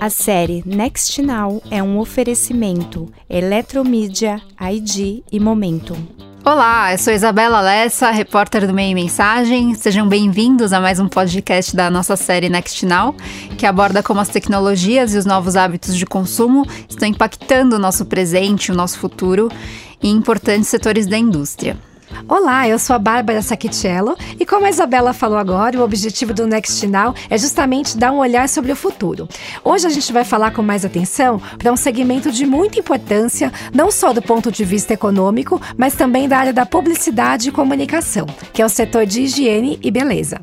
A série Next Now é um oferecimento Eletromídia, ID e Momentum. Olá, eu sou Isabela Lessa, repórter do Meio Mensagem. Sejam bem-vindos a mais um podcast da nossa série Next Now, que aborda como as tecnologias e os novos hábitos de consumo estão impactando o nosso presente, o nosso futuro e importantes setores da indústria. Olá, eu sou a Bárbara Sacchiello e como a Isabela falou agora, o objetivo do Next Now é justamente dar um olhar sobre o futuro. Hoje a gente vai falar com mais atenção para um segmento de muita importância, não só do ponto de vista econômico, mas também da área da publicidade e comunicação, que é o setor de higiene e beleza.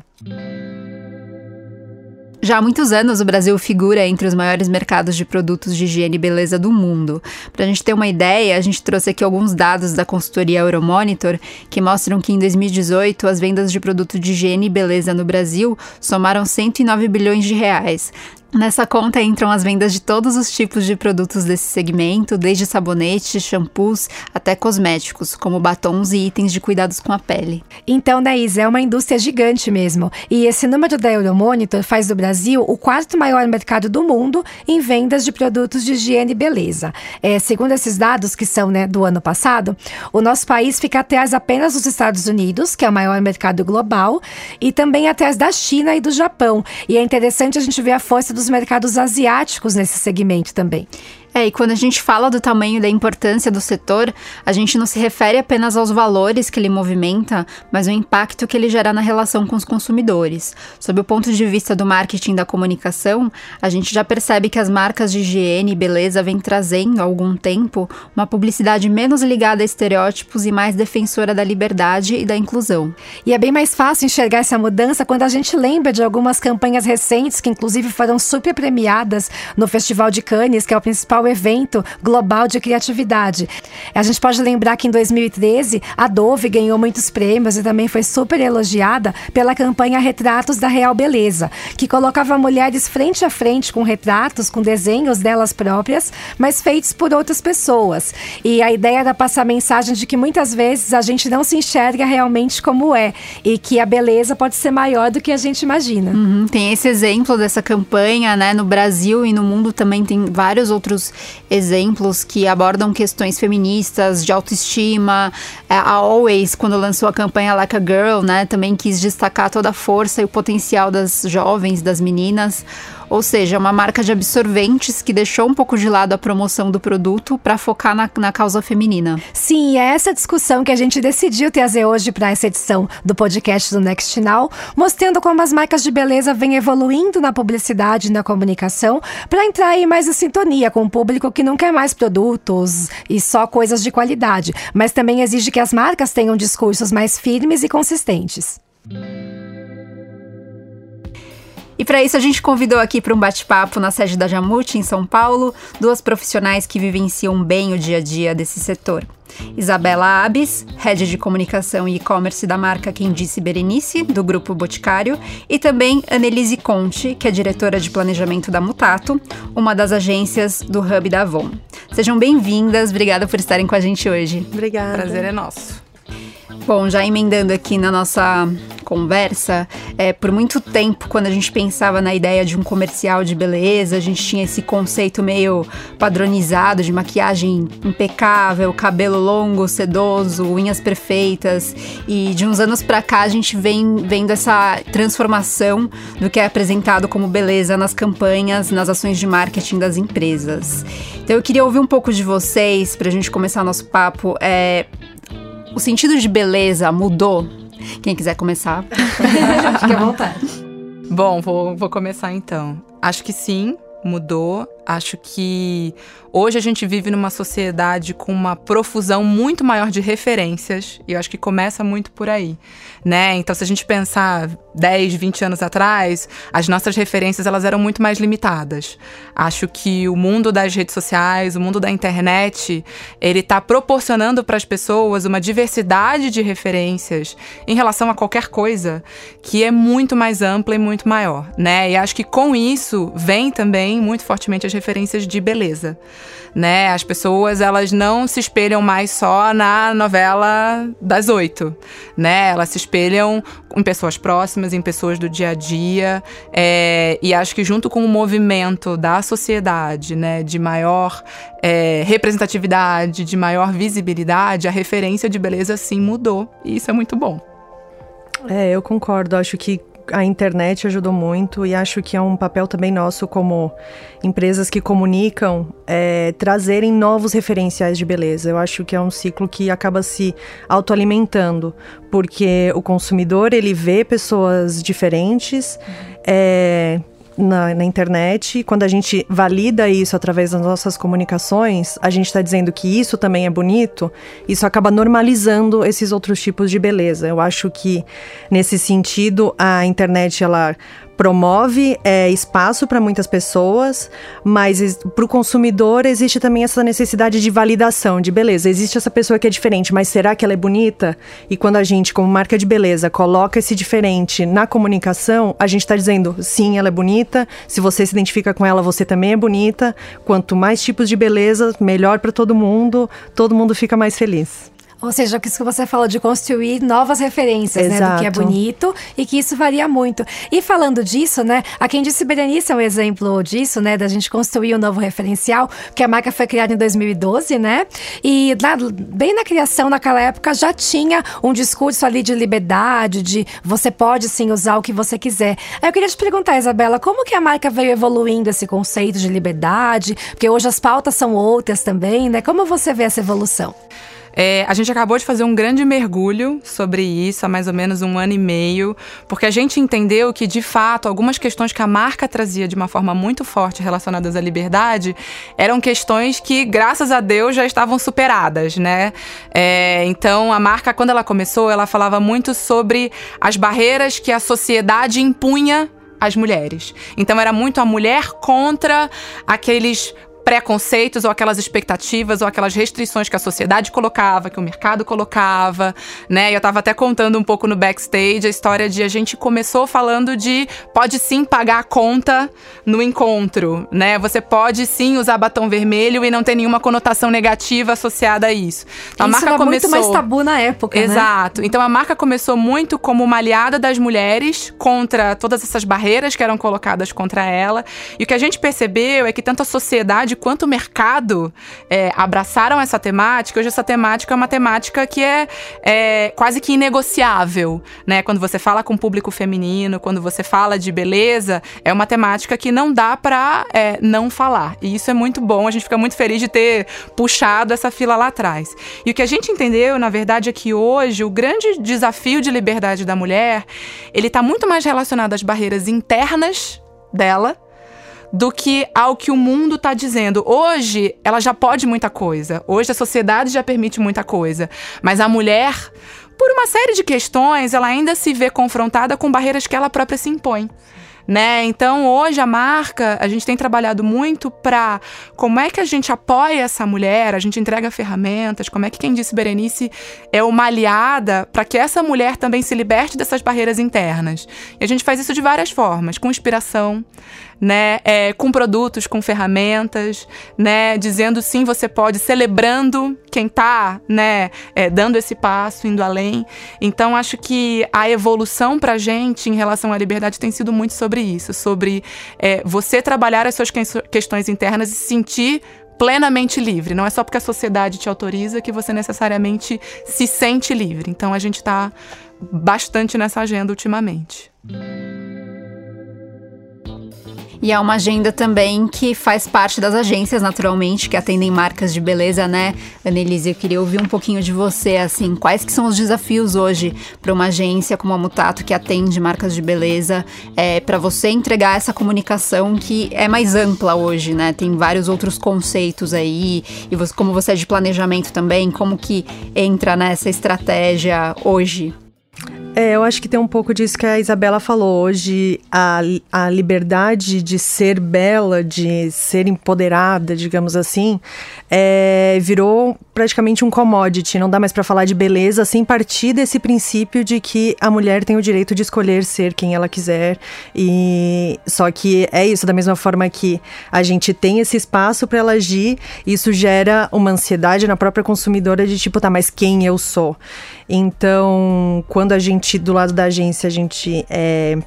Já há muitos anos, o Brasil figura entre os maiores mercados de produtos de higiene e beleza do mundo. Para a gente ter uma ideia, a gente trouxe aqui alguns dados da consultoria Euromonitor que mostram que em 2018 as vendas de produtos de higiene e beleza no Brasil somaram 109 bilhões de reais, Nessa conta entram as vendas de todos os tipos de produtos desse segmento, desde sabonetes, shampoos até cosméticos, como batons e itens de cuidados com a pele. Então, Naís, é uma indústria gigante mesmo. E esse número da Euromonitor faz do Brasil o quarto maior mercado do mundo em vendas de produtos de higiene e beleza. É, segundo esses dados, que são né, do ano passado, o nosso país fica atrás apenas dos Estados Unidos, que é o maior mercado global, e também atrás da China e do Japão. E é interessante a gente ver a força dos dos mercados asiáticos nesse segmento também. É, e quando a gente fala do tamanho e da importância do setor, a gente não se refere apenas aos valores que ele movimenta, mas ao impacto que ele gera na relação com os consumidores. Sob o ponto de vista do marketing da comunicação, a gente já percebe que as marcas de higiene e beleza vêm trazendo há algum tempo uma publicidade menos ligada a estereótipos e mais defensora da liberdade e da inclusão. E é bem mais fácil enxergar essa mudança quando a gente lembra de algumas campanhas recentes que inclusive foram super premiadas no Festival de Cannes, que é o principal principal evento global de criatividade. A gente pode lembrar que em 2013 a Dove ganhou muitos prêmios e também foi super elogiada pela campanha Retratos da Real Beleza, que colocava mulheres frente a frente com retratos, com desenhos delas próprias, mas feitos por outras pessoas. E a ideia era passar a mensagem de que muitas vezes a gente não se enxerga realmente como é e que a beleza pode ser maior do que a gente imagina. Uhum, tem esse exemplo dessa campanha, né? No Brasil e no mundo também tem vários outros exemplos que abordam questões feministas, de autoestima. É, a Always, quando lançou a campanha Like a Girl, né, também quis destacar toda a força e o potencial das jovens, das meninas. Ou seja, uma marca de absorventes que deixou um pouco de lado a promoção do produto para focar na, na causa feminina. Sim, é essa discussão que a gente decidiu trazer hoje para essa edição do podcast do Next Now, mostrando como as marcas de beleza vêm evoluindo na publicidade e na comunicação para entrar aí mais em sintonia com o público que não quer mais produtos e só coisas de qualidade, mas também exige que as marcas tenham discursos mais firmes e consistentes. E para isso a gente convidou aqui para um bate-papo na sede da Jamute, em São Paulo, duas profissionais que vivenciam bem o dia a dia desse setor. Isabela Abis, head de comunicação e e-commerce da marca Quem Disse Berenice, do Grupo Boticário, e também Annelise Conte, que é diretora de planejamento da Mutato, uma das agências do Hub da Avon. Sejam bem-vindas, obrigada por estarem com a gente hoje. Obrigada. Prazer é nosso. Bom, já emendando aqui na nossa conversa, é, por muito tempo, quando a gente pensava na ideia de um comercial de beleza, a gente tinha esse conceito meio padronizado de maquiagem impecável, cabelo longo, sedoso, unhas perfeitas. E de uns anos para cá a gente vem vendo essa transformação do que é apresentado como beleza nas campanhas, nas ações de marketing das empresas. Então eu queria ouvir um pouco de vocês para a gente começar nosso papo. É, o sentido de beleza mudou? Quem quiser começar, fique à vontade. Bom, vou, vou começar então. Acho que sim, mudou. Acho que hoje a gente vive numa sociedade com uma profusão muito maior de referências, e eu acho que começa muito por aí, né? Então, se a gente pensar 10, 20 anos atrás, as nossas referências elas eram muito mais limitadas. Acho que o mundo das redes sociais, o mundo da internet, ele está proporcionando para as pessoas uma diversidade de referências em relação a qualquer coisa que é muito mais ampla e muito maior, né? E acho que com isso vem também muito fortemente as as referências de beleza, né? As pessoas elas não se espelham mais só na novela das oito, né? Elas se espelham em pessoas próximas, em pessoas do dia a dia, é, e acho que junto com o movimento da sociedade, né, de maior é, representatividade, de maior visibilidade, a referência de beleza sim mudou, e isso é muito bom. É, eu concordo. Acho que a internet ajudou muito e acho que é um papel também nosso como empresas que comunicam é, trazerem novos referenciais de beleza. Eu acho que é um ciclo que acaba se autoalimentando, porque o consumidor ele vê pessoas diferentes. É, na, na, internet, quando a gente valida isso através das nossas comunicações, a gente está dizendo que isso também é bonito, isso acaba normalizando esses outros tipos de beleza. Eu acho que, nesse sentido, a internet ela promove é, espaço para muitas pessoas, mas para o consumidor existe também essa necessidade de validação, de beleza. Existe essa pessoa que é diferente, mas será que ela é bonita? E quando a gente, como marca de beleza, coloca esse diferente na comunicação, a gente está dizendo sim, ela é bonita. Se você se identifica com ela, você também é bonita. Quanto mais tipos de beleza, melhor para todo mundo. Todo mundo fica mais feliz. Ou seja, isso que você falou de construir novas referências, Exato. né? Do que é bonito e que isso varia muito. E falando disso, né? A quem disse Berenice é um exemplo disso, né? Da gente construir um novo referencial, que a marca foi criada em 2012, né? E na, bem na criação, naquela época, já tinha um discurso ali de liberdade, de você pode sim usar o que você quiser. Aí eu queria te perguntar, Isabela, como que a marca veio evoluindo esse conceito de liberdade? Porque hoje as pautas são outras também, né? Como você vê essa evolução? É, a gente acabou de fazer um grande mergulho sobre isso há mais ou menos um ano e meio, porque a gente entendeu que, de fato, algumas questões que a marca trazia de uma forma muito forte relacionadas à liberdade eram questões que, graças a Deus, já estavam superadas, né? É, então, a marca, quando ela começou, ela falava muito sobre as barreiras que a sociedade impunha às mulheres. Então era muito a mulher contra aqueles preconceitos ou aquelas expectativas ou aquelas restrições que a sociedade colocava, que o mercado colocava, né? Eu tava até contando um pouco no backstage a história de a gente começou falando de pode sim pagar a conta no encontro, né? Você pode sim usar batom vermelho e não ter nenhuma conotação negativa associada a isso. Então, isso a marca começou muito mais tabu na época, né? Exato. Né? Então a marca começou muito como uma aliada das mulheres contra todas essas barreiras que eram colocadas contra ela. E o que a gente percebeu é que tanto a sociedade sociedade quanto mercado é, abraçaram essa temática. Hoje essa temática é uma temática que é, é quase que inegociável, né? Quando você fala com o público feminino, quando você fala de beleza, é uma temática que não dá para é, não falar. E isso é muito bom. A gente fica muito feliz de ter puxado essa fila lá atrás. E o que a gente entendeu, na verdade, é que hoje o grande desafio de liberdade da mulher ele está muito mais relacionado às barreiras internas dela do que ao que o mundo está dizendo. Hoje, ela já pode muita coisa. Hoje, a sociedade já permite muita coisa. Mas a mulher, por uma série de questões, ela ainda se vê confrontada com barreiras que ela própria se impõe né? Então, hoje a marca, a gente tem trabalhado muito para como é que a gente apoia essa mulher, a gente entrega ferramentas, como é que quem disse Berenice é uma aliada para que essa mulher também se liberte dessas barreiras internas. E a gente faz isso de várias formas, com inspiração, né, é, com produtos, com ferramentas, né, dizendo sim, você pode, celebrando quem está, né, é, dando esse passo, indo além. Então, acho que a evolução para a gente em relação à liberdade tem sido muito sobre isso, sobre é, você trabalhar as suas questões internas e se sentir plenamente livre. Não é só porque a sociedade te autoriza que você necessariamente se sente livre. Então, a gente está bastante nessa agenda ultimamente. E é uma agenda também que faz parte das agências, naturalmente, que atendem marcas de beleza, né? Annelise, eu queria ouvir um pouquinho de você, assim, quais que são os desafios hoje para uma agência como a Mutato, que atende marcas de beleza, é, para você entregar essa comunicação que é mais ampla hoje, né? Tem vários outros conceitos aí, e você, como você é de planejamento também, como que entra nessa estratégia hoje? É, eu acho que tem um pouco disso que a Isabela falou. Hoje, a, a liberdade de ser bela, de ser empoderada, digamos assim, é, virou praticamente um commodity, não dá mais para falar de beleza sem partir desse princípio de que a mulher tem o direito de escolher ser quem ela quiser. E só que é isso, da mesma forma que a gente tem esse espaço para ela agir, isso gera uma ansiedade na própria consumidora de tipo, tá, mas quem eu sou? Então, quando a gente, do lado da agência, a gente é,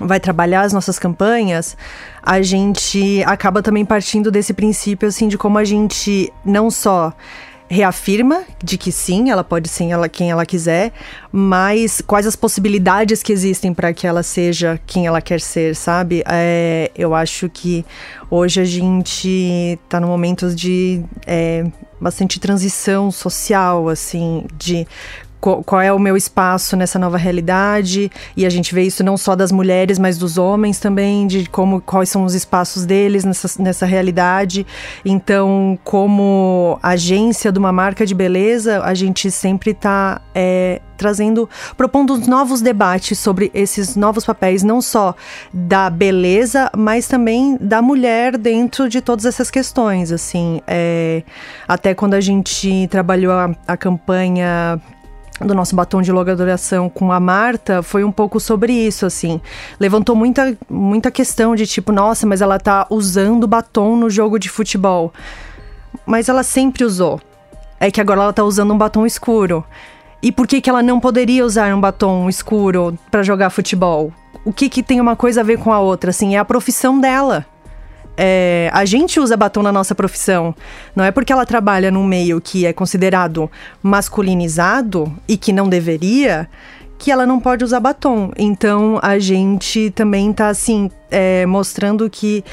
vai trabalhar as nossas campanhas, a gente acaba também partindo desse princípio assim de como a gente não só reafirma de que sim, ela pode ser ela quem ela quiser, mas quais as possibilidades que existem para que ela seja quem ela quer ser, sabe? É, eu acho que hoje a gente está no momento de é, bastante transição social, assim, de qual é o meu espaço nessa nova realidade. E a gente vê isso não só das mulheres mas dos homens também de como quais são os espaços deles nessa, nessa realidade. Então como agência de uma marca de beleza a gente sempre está é, trazendo propondo novos debates sobre esses novos papéis não só da beleza mas também da mulher dentro de todas essas questões assim. É, até quando a gente trabalhou a, a campanha do nosso batom de longa duração com a Marta foi um pouco sobre isso, assim. Levantou muita, muita questão de tipo, nossa, mas ela tá usando batom no jogo de futebol. Mas ela sempre usou. É que agora ela tá usando um batom escuro. E por que, que ela não poderia usar um batom escuro para jogar futebol? O que, que tem uma coisa a ver com a outra? Assim, é a profissão dela é, a gente usa batom na nossa profissão. Não é porque ela trabalha num meio que é considerado masculinizado e que não deveria que ela não pode usar batom. Então a gente também tá assim é, mostrando que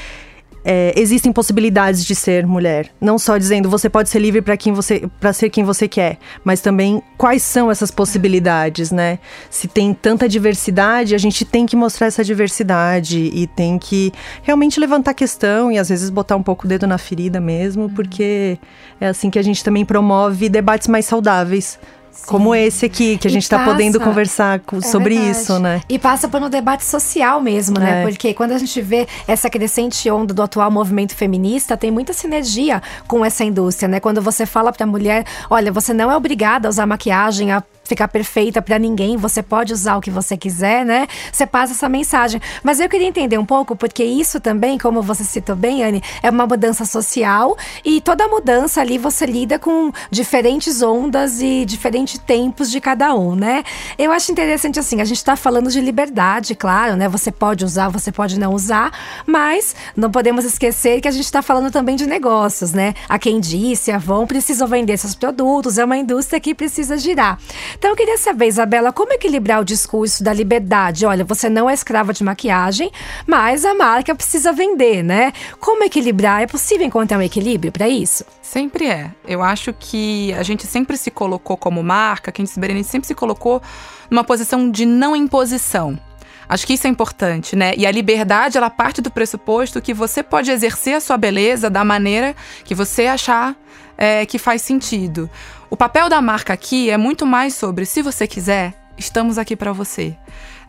é, existem possibilidades de ser mulher. Não só dizendo você pode ser livre para quem você para ser quem você quer, mas também quais são essas possibilidades, né? Se tem tanta diversidade, a gente tem que mostrar essa diversidade e tem que realmente levantar a questão e às vezes botar um pouco o dedo na ferida mesmo, porque é assim que a gente também promove debates mais saudáveis como esse aqui, que a gente está podendo conversar com, é sobre verdade. isso, né? E passa por um debate social mesmo, né? É. Porque quando a gente vê essa crescente onda do atual movimento feminista, tem muita sinergia com essa indústria, né? Quando você fala para a mulher, olha, você não é obrigada a usar maquiagem, a ficar perfeita para ninguém, você pode usar o que você quiser, né? Você passa essa mensagem. Mas eu queria entender um pouco, porque isso também, como você citou bem, Anne, é uma mudança social e toda mudança ali você lida com diferentes ondas e diferentes tempos de cada um, né? Eu acho interessante assim, a gente está falando de liberdade, claro, né? Você pode usar, você pode não usar, mas não podemos esquecer que a gente está falando também de negócios, né? A quem disse, a Avon precisam vender seus produtos, é uma indústria que precisa girar. Então eu queria saber, Isabela, como equilibrar o discurso da liberdade? Olha, você não é escrava de maquiagem, mas a marca precisa vender, né? Como equilibrar? É possível encontrar um equilíbrio para isso? Sempre é. Eu acho que a gente sempre se colocou como marca, quem se Berenice sempre se colocou numa posição de não imposição. Acho que isso é importante, né? E a liberdade, ela parte do pressuposto que você pode exercer a sua beleza da maneira que você achar é, que faz sentido. O papel da marca aqui é muito mais sobre se você quiser, estamos aqui para você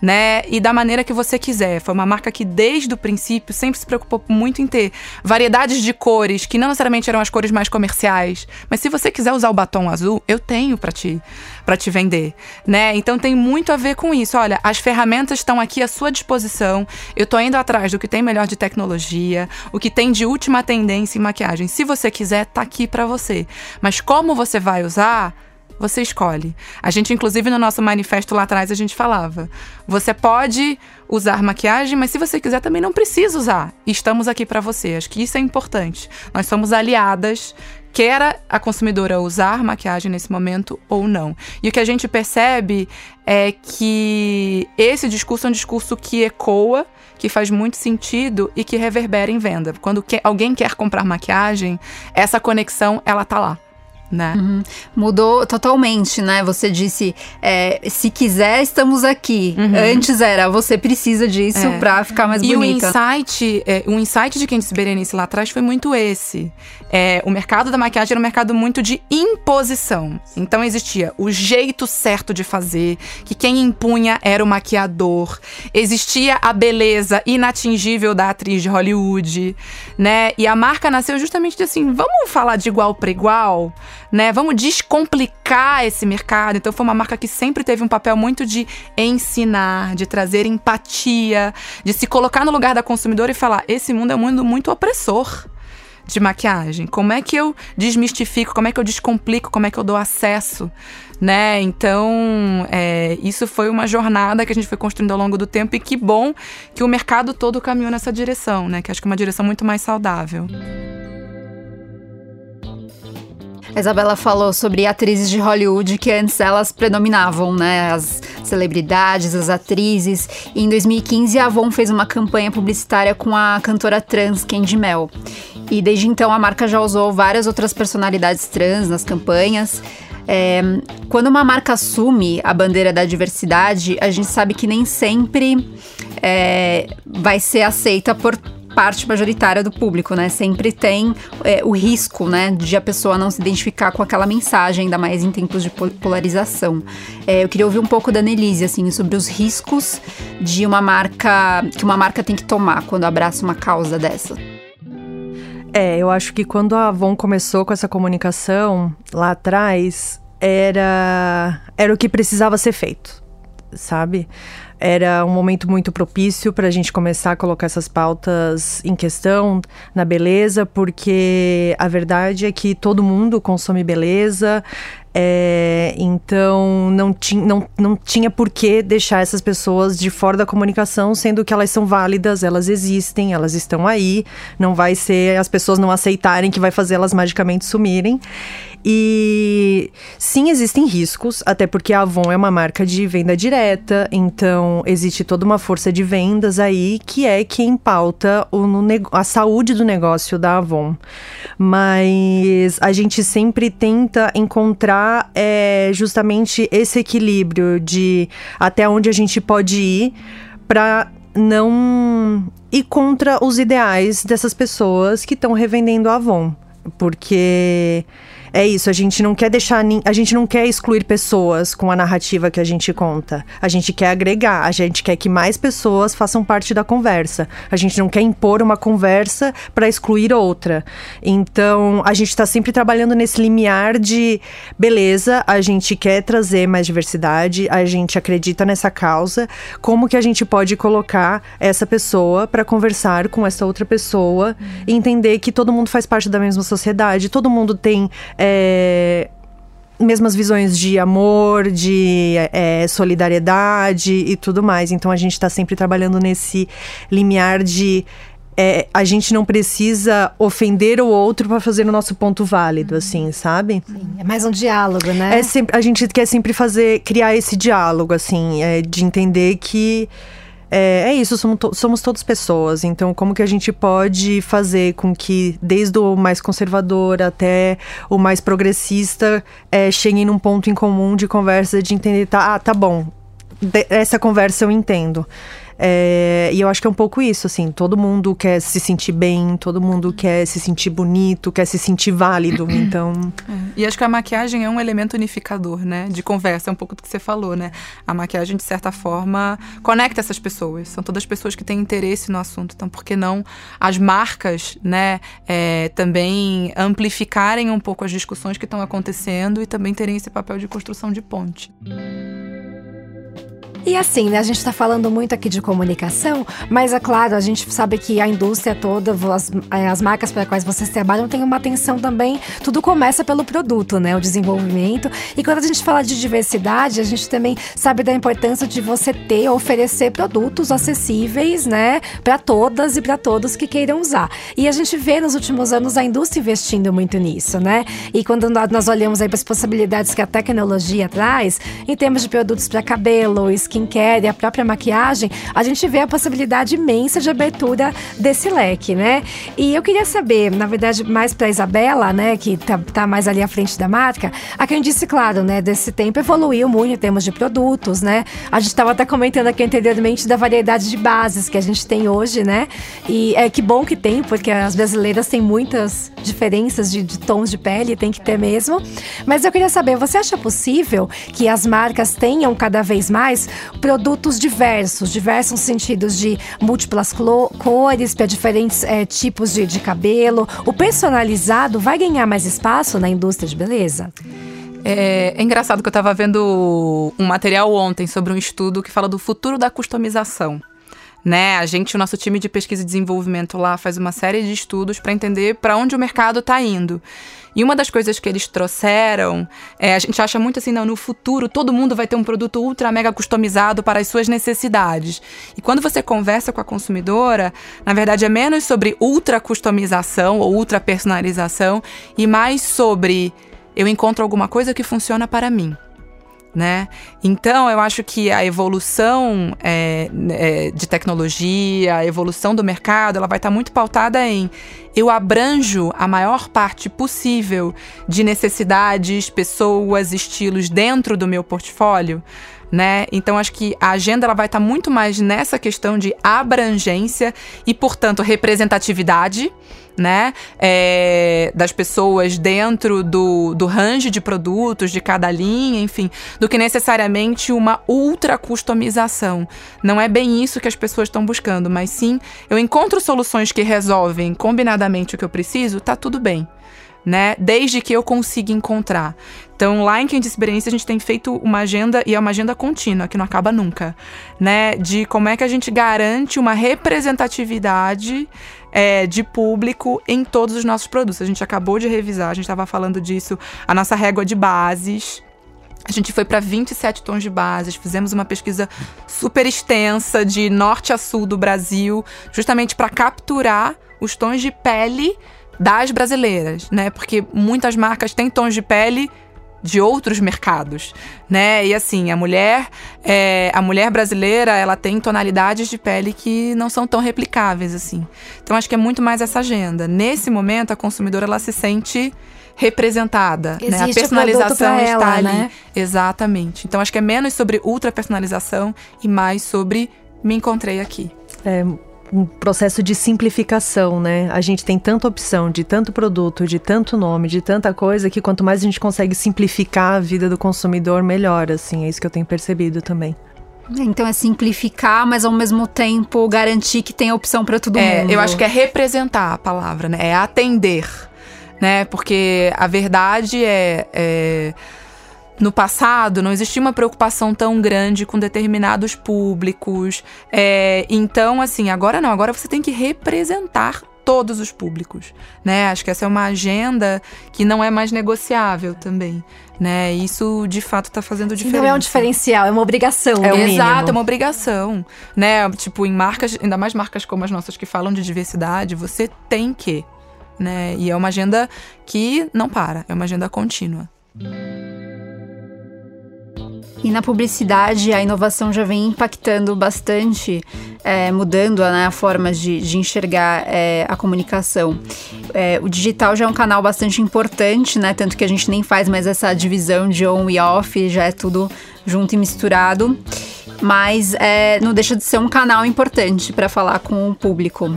né? E da maneira que você quiser. Foi uma marca que desde o princípio sempre se preocupou muito em ter variedades de cores que não necessariamente eram as cores mais comerciais, mas se você quiser usar o batom azul, eu tenho para ti, para te vender, né? Então tem muito a ver com isso. Olha, as ferramentas estão aqui à sua disposição. Eu tô indo atrás do que tem melhor de tecnologia, o que tem de última tendência em maquiagem. Se você quiser, tá aqui para você. Mas como você vai usar? Você escolhe. A gente, inclusive, no nosso manifesto lá atrás, a gente falava: você pode usar maquiagem, mas se você quiser também não precisa usar. Estamos aqui para você. Acho que isso é importante. Nós somos aliadas. Quer a consumidora usar maquiagem nesse momento ou não. E o que a gente percebe é que esse discurso é um discurso que ecoa, que faz muito sentido e que reverbera em venda. Quando alguém quer comprar maquiagem, essa conexão ela tá lá né? Uhum. Mudou totalmente, né? Você disse, é, se quiser, estamos aqui. Uhum. Antes era, você precisa disso é. pra ficar mais e bonita. E o insight, é, o insight de quem disse Berenice lá atrás foi muito esse. É, o mercado da maquiagem era um mercado muito de imposição. Então existia o jeito certo de fazer, que quem impunha era o maquiador. Existia a beleza inatingível da atriz de Hollywood, né? E a marca nasceu justamente de assim, vamos falar de igual para igual? Né? Vamos descomplicar esse mercado. Então foi uma marca que sempre teve um papel muito de ensinar, de trazer empatia, de se colocar no lugar da consumidora e falar: esse mundo é um mundo muito opressor de maquiagem? Como é que eu desmistifico? Como é que eu descomplico? Como é que eu dou acesso? Né? Então, é, isso foi uma jornada que a gente foi construindo ao longo do tempo e que bom que o mercado todo caminhou nessa direção, né? Que acho que é uma direção muito mais saudável. A Isabela falou sobre atrizes de Hollywood que antes elas predominavam, né? As celebridades, as atrizes. E em 2015 a Avon fez uma campanha publicitária com a cantora trans Candy Mel. E desde então a marca já usou várias outras personalidades trans nas campanhas. É, quando uma marca assume a bandeira da diversidade, a gente sabe que nem sempre é, vai ser aceita por parte majoritária do público, né? Sempre tem é, o risco, né, de a pessoa não se identificar com aquela mensagem, ainda mais em tempos de polarização. É, eu queria ouvir um pouco da Nelise, assim, sobre os riscos de uma marca que uma marca tem que tomar quando abraça uma causa dessa. É, eu acho que quando a Avon começou com essa comunicação lá atrás, era era o que precisava ser feito, sabe? era um momento muito propício para a gente começar a colocar essas pautas em questão na beleza, porque a verdade é que todo mundo consome beleza, é, então não, ti, não, não tinha por que deixar essas pessoas de fora da comunicação, sendo que elas são válidas, elas existem, elas estão aí. Não vai ser as pessoas não aceitarem que vai fazer elas magicamente sumirem. E sim, existem riscos, até porque a Avon é uma marca de venda direta, então existe toda uma força de vendas aí que é quem pauta o, a saúde do negócio da Avon. Mas a gente sempre tenta encontrar é, justamente esse equilíbrio de até onde a gente pode ir para não ir contra os ideais dessas pessoas que estão revendendo a Avon. Porque é isso, a gente não quer deixar. A gente não quer excluir pessoas com a narrativa que a gente conta. A gente quer agregar, a gente quer que mais pessoas façam parte da conversa. A gente não quer impor uma conversa para excluir outra. Então, a gente está sempre trabalhando nesse limiar de beleza, a gente quer trazer mais diversidade, a gente acredita nessa causa. Como que a gente pode colocar essa pessoa para conversar com essa outra pessoa e entender que todo mundo faz parte da mesma sociedade, todo mundo tem é, mesmas visões de amor, de é, solidariedade e tudo mais. Então a gente está sempre trabalhando nesse limiar de é, a gente não precisa ofender o outro para fazer o nosso ponto válido, assim, sabe? Sim, é mais um diálogo, né? É sempre, a gente quer sempre fazer, criar esse diálogo, assim, é, de entender que é, é isso, somos, to somos todos pessoas. Então, como que a gente pode fazer com que, desde o mais conservador até o mais progressista, é, cheguem num ponto em comum de conversa, de entender, tá, ah, tá bom, essa conversa eu entendo. É, e eu acho que é um pouco isso, assim, todo mundo quer se sentir bem, todo mundo quer se sentir bonito, quer se sentir válido, então... É. E acho que a maquiagem é um elemento unificador, né, de conversa, é um pouco do que você falou, né? A maquiagem, de certa forma, conecta essas pessoas, são todas pessoas que têm interesse no assunto, então por que não as marcas, né, é, também amplificarem um pouco as discussões que estão acontecendo e também terem esse papel de construção de ponte. E assim, né, a gente está falando muito aqui de comunicação, mas é claro, a gente sabe que a indústria toda, as, é, as marcas para quais vocês trabalham, tem uma atenção também. Tudo começa pelo produto, né? O desenvolvimento. E quando a gente fala de diversidade, a gente também sabe da importância de você ter, oferecer produtos acessíveis, né, para todas e para todos que queiram usar. E a gente vê nos últimos anos a indústria investindo muito nisso, né? E quando nós olhamos aí para as possibilidades que a tecnologia traz, em termos de produtos para cabelo, skincare e a própria maquiagem, a gente vê a possibilidade imensa de abertura desse leque, né? E eu queria saber, na verdade, mais para Isabela, né, que tá, tá, mais ali à frente da marca, a quem disse, claro, né, desse tempo evoluiu muito em termos de produtos, né? A gente estava até comentando aqui anteriormente da variedade de bases que a gente tem hoje, né? E é que bom que tem, porque as brasileiras têm muitas diferenças de, de tons de pele, tem que ter mesmo. Mas eu queria saber, você acha possível que as marcas tenham cada vez mais produtos diversos, diversos sentidos de múltiplas cores para diferentes é, tipos de, de cabelo. O personalizado vai ganhar mais espaço na indústria de beleza? É, é, engraçado que eu estava vendo um material ontem sobre um estudo que fala do futuro da customização. Né? A gente, o nosso time de pesquisa e desenvolvimento lá faz uma série de estudos para entender para onde o mercado está indo. E uma das coisas que eles trouxeram, é, a gente acha muito assim, não, no futuro todo mundo vai ter um produto ultra mega customizado para as suas necessidades. E quando você conversa com a consumidora, na verdade é menos sobre ultra customização ou ultra personalização e mais sobre eu encontro alguma coisa que funciona para mim. Né? Então, eu acho que a evolução é, é, de tecnologia, a evolução do mercado, ela vai estar muito pautada em eu abranjo a maior parte possível de necessidades, pessoas, estilos dentro do meu portfólio. Né? Então acho que a agenda ela vai estar muito mais nessa questão de abrangência e, portanto, representatividade né? É, das pessoas dentro do, do range de produtos de cada linha, enfim, do que necessariamente uma ultra customização. Não é bem isso que as pessoas estão buscando, mas sim eu encontro soluções que resolvem combinadamente o que eu preciso, tá tudo bem. Né? Desde que eu consiga encontrar. Então, lá em Quem a gente tem feito uma agenda, e é uma agenda contínua, que não acaba nunca, né? De como é que a gente garante uma representatividade é, de público em todos os nossos produtos. A gente acabou de revisar, a gente estava falando disso, a nossa régua de bases. A gente foi para 27 tons de bases, fizemos uma pesquisa super extensa de norte a sul do Brasil, justamente para capturar os tons de pele das brasileiras, né? Porque muitas marcas têm tons de pele de outros mercados, né? E assim, a mulher, é, a mulher brasileira, ela tem tonalidades de pele que não são tão replicáveis assim. Então acho que é muito mais essa agenda. Nesse momento, a consumidora ela se sente representada, né? A personalização está ela, ali. Né? Exatamente. Então acho que é menos sobre ultra personalização e mais sobre me encontrei aqui. É, um processo de simplificação, né? A gente tem tanta opção de tanto produto, de tanto nome, de tanta coisa que quanto mais a gente consegue simplificar a vida do consumidor, melhor, assim, é isso que eu tenho percebido também. Então é simplificar, mas ao mesmo tempo garantir que tem opção para todo é, mundo. Eu acho que é representar a palavra, né? É atender, né? Porque a verdade é, é no passado não existia uma preocupação tão grande com determinados públicos. É, então, assim, agora não, agora você tem que representar todos os públicos, né? Acho que essa é uma agenda que não é mais negociável também, né? Isso de fato está fazendo diferença. Não é um diferencial, é uma obrigação. É o Exato, é uma obrigação, né? Tipo, em marcas, ainda mais marcas como as nossas que falam de diversidade, você tem que, né? E é uma agenda que não para, é uma agenda contínua. E na publicidade, a inovação já vem impactando bastante, é, mudando né, a forma de, de enxergar é, a comunicação. É, o digital já é um canal bastante importante, né? Tanto que a gente nem faz mais essa divisão de on e off, já é tudo junto e misturado. Mas é, não deixa de ser um canal importante para falar com o público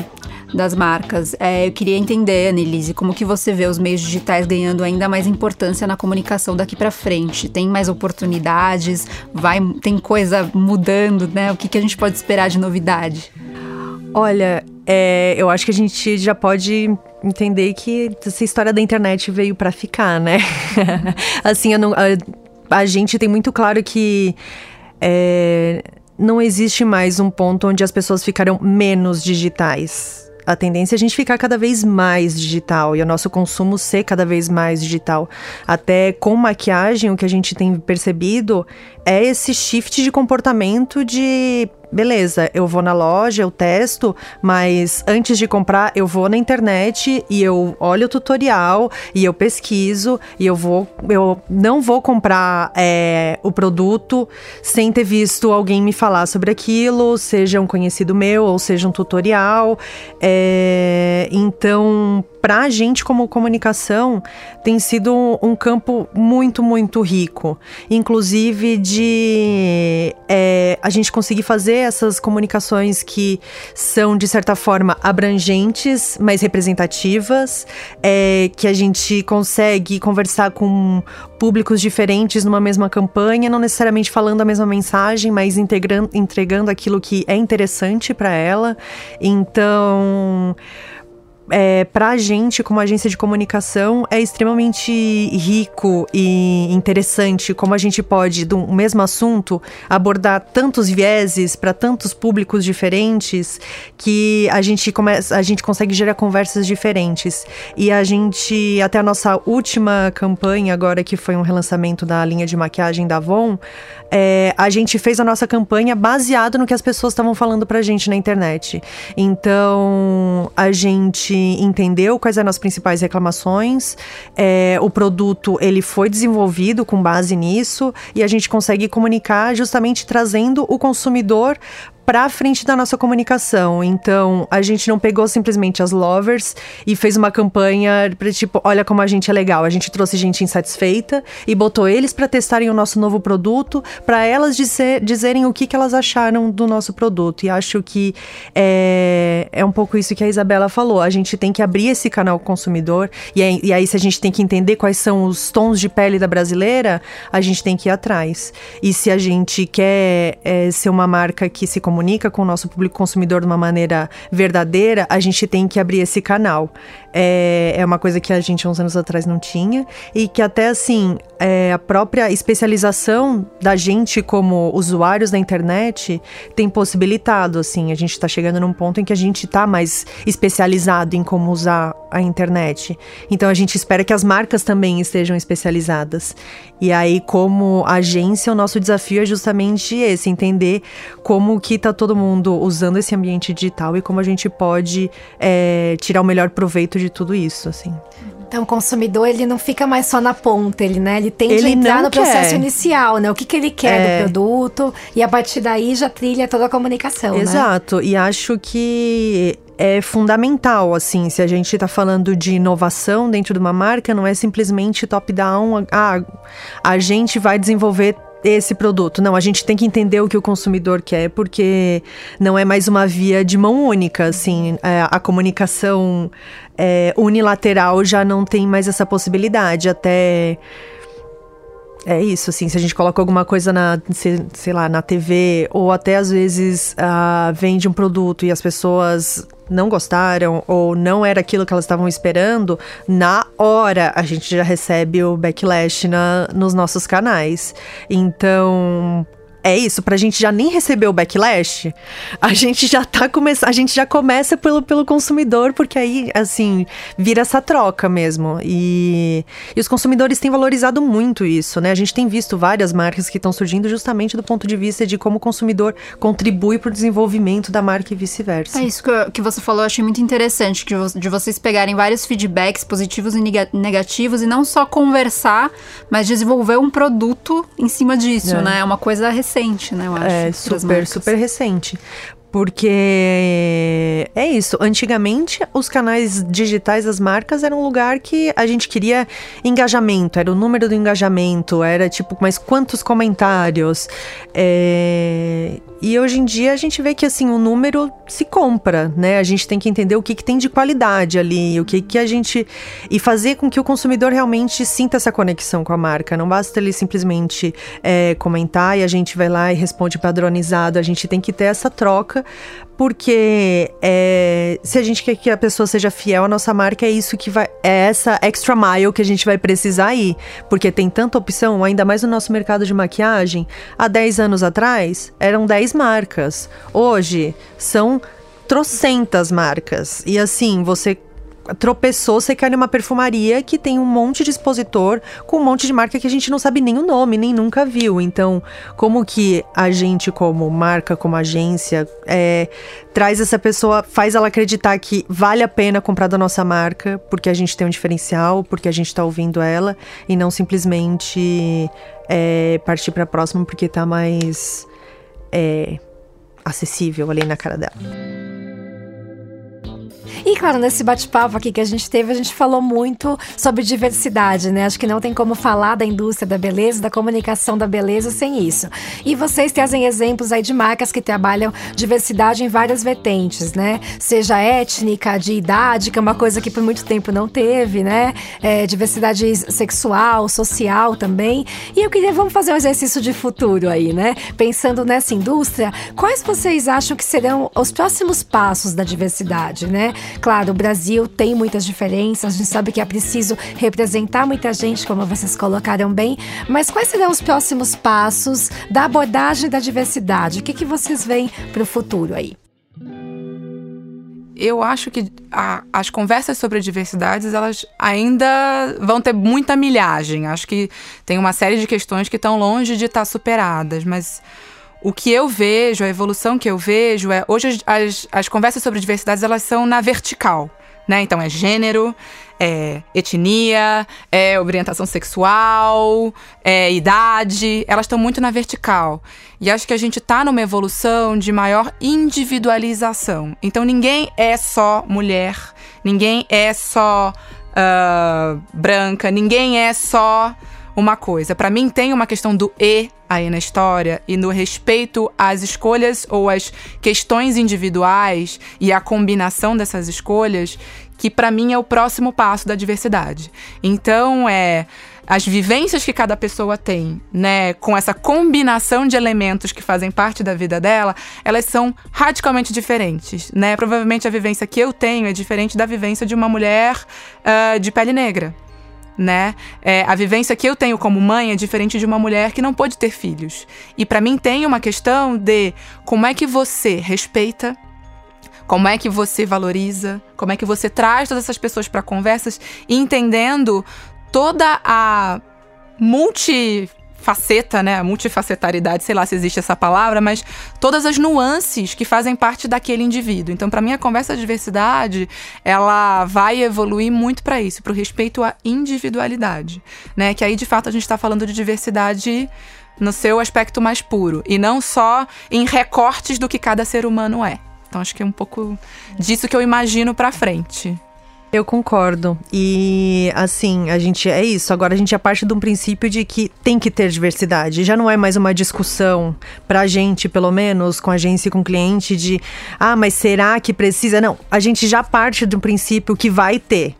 das marcas. É, eu queria entender, Annelise, como que você vê os meios digitais ganhando ainda mais importância na comunicação daqui para frente? Tem mais oportunidades? Vai, tem coisa mudando, né? O que, que a gente pode esperar de novidade? Olha, é, eu acho que a gente já pode entender que essa história da internet veio para ficar, né? assim, não, a, a, gente tem muito claro que é, não existe mais um ponto onde as pessoas ficarão menos digitais a tendência é a gente ficar cada vez mais digital e o nosso consumo ser cada vez mais digital. Até com maquiagem, o que a gente tem percebido é esse shift de comportamento de beleza, eu vou na loja, eu testo, mas antes de comprar, eu vou na internet e eu olho o tutorial e eu pesquiso e eu vou, eu não vou comprar é, o produto sem ter visto alguém me falar sobre aquilo, seja um conhecido meu ou seja um tutorial. É, então, pra gente como comunicação tem sido um campo muito, muito rico. Inclusive de é, a gente conseguir fazer essas comunicações que são, de certa forma, abrangentes, mas representativas, é, que a gente consegue conversar com públicos diferentes numa mesma campanha, não necessariamente falando a mesma mensagem, mas integrando, entregando aquilo que é interessante para ela. Então é, para a gente, como agência de comunicação, é extremamente rico e interessante como a gente pode, do mesmo assunto, abordar tantos vieses para tantos públicos diferentes que a gente, começa, a gente consegue gerar conversas diferentes. E a gente, até a nossa última campanha, agora que foi um relançamento da linha de maquiagem da Avon, é, a gente fez a nossa campanha baseado no que as pessoas estavam falando pra gente na internet. Então, a gente entendeu quais eram as principais reclamações, é, o produto ele foi desenvolvido com base nisso e a gente consegue comunicar justamente trazendo o consumidor pra frente da nossa comunicação. Então, a gente não pegou simplesmente as lovers e fez uma campanha pra tipo, olha como a gente é legal. A gente trouxe gente insatisfeita e botou eles para testarem o nosso novo produto, para elas dizer, dizerem o que, que elas acharam do nosso produto. E acho que é, é um pouco isso que a Isabela falou. A gente tem que abrir esse canal consumidor e aí, e aí se a gente tem que entender quais são os tons de pele da brasileira, a gente tem que ir atrás. E se a gente quer é, ser uma marca que se comunica comunica com o nosso público consumidor de uma maneira verdadeira, a gente tem que abrir esse canal. É, é uma coisa que a gente, uns anos atrás, não tinha. E que até assim, é, a própria especialização da gente como usuários da internet tem possibilitado, assim. A gente está chegando num ponto em que a gente está mais especializado em como usar a internet. Então a gente espera que as marcas também estejam especializadas. E aí, como agência, o nosso desafio é justamente esse, entender como que tá todo mundo usando esse ambiente digital e como a gente pode é, tirar o melhor proveito de tudo isso, assim. Então, o consumidor, ele não fica mais só na ponta, ele, né? Ele tem que entrar no processo quer. inicial, né? O que, que ele quer é. do produto e a partir daí já trilha toda a comunicação, né? Exato. Né? E acho que é fundamental, assim, se a gente está falando de inovação dentro de uma marca, não é simplesmente top-down, ah, a gente vai desenvolver esse produto. Não, a gente tem que entender o que o consumidor quer, porque não é mais uma via de mão única, assim, é, a comunicação é, unilateral já não tem mais essa possibilidade, até é isso, assim, se a gente coloca alguma coisa na, sei lá, na TV, ou até às vezes uh, vende um produto e as pessoas não gostaram ou não era aquilo que elas estavam esperando, na hora a gente já recebe o backlash na, nos nossos canais. Então, é isso, pra gente já nem receber o backlash, a gente já tá começando, a gente já começa pelo, pelo consumidor, porque aí, assim, vira essa troca mesmo. E, e os consumidores têm valorizado muito isso, né? A gente tem visto várias marcas que estão surgindo justamente do ponto de vista de como o consumidor contribui pro desenvolvimento da marca e vice-versa. É isso que, que você falou, eu achei muito interessante, de, de vocês pegarem vários feedbacks positivos e negativos e não só conversar, mas desenvolver um produto em cima disso, é. né? É uma coisa recente recente, né? Eu acho. É super, super recente. Porque é isso. Antigamente, os canais digitais das marcas eram um lugar que a gente queria engajamento, era o número do engajamento, era tipo, mas quantos comentários? É... E hoje em dia a gente vê que assim, o número se compra, né? A gente tem que entender o que, que tem de qualidade ali, o que, que a gente. E fazer com que o consumidor realmente sinta essa conexão com a marca. Não basta ele simplesmente é, comentar e a gente vai lá e responde padronizado. A gente tem que ter essa troca porque é, se a gente quer que a pessoa seja fiel à nossa marca, é isso que vai. É essa extra mile que a gente vai precisar ir. Porque tem tanta opção, ainda mais no nosso mercado de maquiagem. Há 10 anos atrás, eram 10 marcas. Hoje, são trocentas marcas. E assim, você tropeçou, você quer numa perfumaria que tem um monte de expositor com um monte de marca que a gente não sabe nem o nome, nem nunca viu. Então, como que a gente, como marca, como agência, é, traz essa pessoa, faz ela acreditar que vale a pena comprar da nossa marca, porque a gente tem um diferencial, porque a gente tá ouvindo ela, e não simplesmente é, partir para a próxima porque tá mais é, acessível ali na cara dela. E claro, nesse bate-papo aqui que a gente teve, a gente falou muito sobre diversidade, né? Acho que não tem como falar da indústria da beleza, da comunicação da beleza sem isso. E vocês trazem exemplos aí de marcas que trabalham diversidade em várias vertentes, né? Seja étnica, de idade, que é uma coisa que por muito tempo não teve, né? É, diversidade sexual, social também. E eu queria, vamos fazer um exercício de futuro aí, né? Pensando nessa indústria, quais vocês acham que serão os próximos passos da diversidade, né? Claro, o Brasil tem muitas diferenças, a gente sabe que é preciso representar muita gente, como vocês colocaram bem, mas quais serão os próximos passos da abordagem da diversidade? O que, que vocês veem para o futuro aí? eu acho que a, as conversas sobre diversidades elas ainda vão ter muita milhagem. Acho que tem uma série de questões que estão longe de estar superadas, mas o que eu vejo, a evolução que eu vejo é hoje as, as conversas sobre diversidades elas são na vertical, né? Então é gênero, é etnia, é orientação sexual, é idade, elas estão muito na vertical. E acho que a gente está numa evolução de maior individualização. Então ninguém é só mulher, ninguém é só uh, branca, ninguém é só uma coisa. Para mim tem uma questão do e aí na história e no respeito às escolhas ou às questões individuais e a combinação dessas escolhas que para mim é o próximo passo da diversidade. Então é as vivências que cada pessoa tem, né, com essa combinação de elementos que fazem parte da vida dela, elas são radicalmente diferentes, né? Provavelmente a vivência que eu tenho é diferente da vivência de uma mulher uh, de pele negra, né? É, a vivência que eu tenho como mãe é diferente de uma mulher que não pôde ter filhos. E para mim tem uma questão de como é que você respeita como é que você valoriza? Como é que você traz todas essas pessoas para conversas, entendendo toda a multifaceta, né? Multifacetaridade, sei lá se existe essa palavra, mas todas as nuances que fazem parte daquele indivíduo. Então, para mim, a conversa de diversidade, ela vai evoluir muito para isso, para o respeito à individualidade, né? Que aí, de fato, a gente está falando de diversidade no seu aspecto mais puro e não só em recortes do que cada ser humano é. Então acho que é um pouco disso que eu imagino para frente. Eu concordo. E assim, a gente é isso. Agora a gente é parte de um princípio de que tem que ter diversidade. Já não é mais uma discussão pra gente, pelo menos, com a agência e com o cliente, de ah, mas será que precisa? Não, a gente já parte do princípio que vai ter.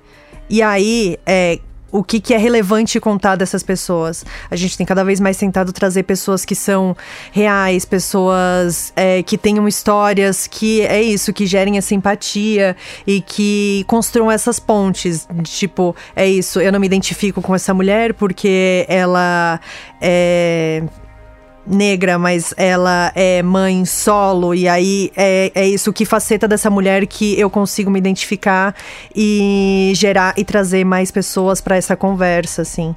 E aí, é, o que, que é relevante contar dessas pessoas. A gente tem cada vez mais tentado trazer pessoas que são reais, pessoas é, que tenham histórias que é isso, que gerem essa empatia e que construam essas pontes. Tipo, é isso, eu não me identifico com essa mulher porque ela é negra, mas ela é mãe solo, e aí é, é isso, que faceta dessa mulher que eu consigo me identificar e gerar e trazer mais pessoas para essa conversa, assim.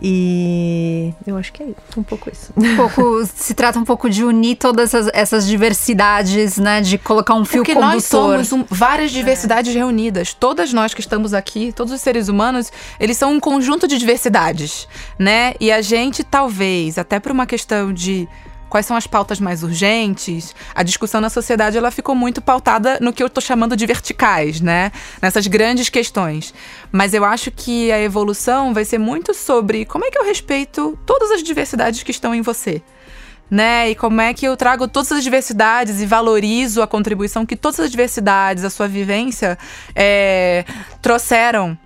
E eu acho que é um pouco isso. Um pouco, se trata um pouco de unir todas essas, essas diversidades, né? De colocar um fio Porque condutor. nós somos um, várias diversidades é. reunidas. Todas nós que estamos aqui, todos os seres humanos, eles são um conjunto de diversidades, né? E a gente talvez, até por uma questão de quais são as pautas mais urgentes, a discussão na sociedade ela ficou muito pautada no que eu estou chamando de verticais, né? Nessas grandes questões. Mas eu acho que a evolução vai ser muito sobre como é que eu respeito todas as diversidades que estão em você. Né? E como é que eu trago todas as diversidades e valorizo a contribuição que todas as diversidades, a sua vivência, é, trouxeram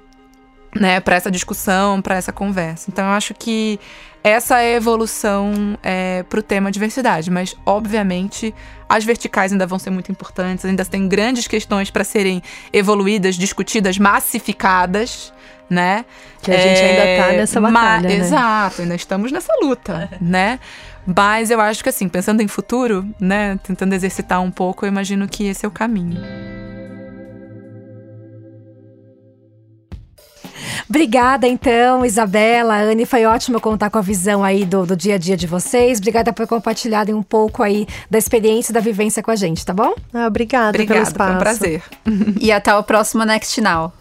né, para essa discussão, para essa conversa. Então eu acho que essa é a evolução é, para o tema diversidade, mas obviamente as verticais ainda vão ser muito importantes, ainda tem grandes questões para serem evoluídas, discutidas, massificadas, né? Que a é, gente ainda está nessa batalha, né? Exato, ainda estamos nessa luta, né? Mas eu acho que assim, pensando em futuro, né, tentando exercitar um pouco, eu imagino que esse é o caminho. Obrigada, então, Isabela, Anne. Foi ótimo contar com a visão aí do, do dia a dia de vocês. Obrigada por compartilharem um pouco aí da experiência e da vivência com a gente, tá bom? Ah, obrigada, obrigada pelo espaço. Foi um prazer. e até o próximo Next Now.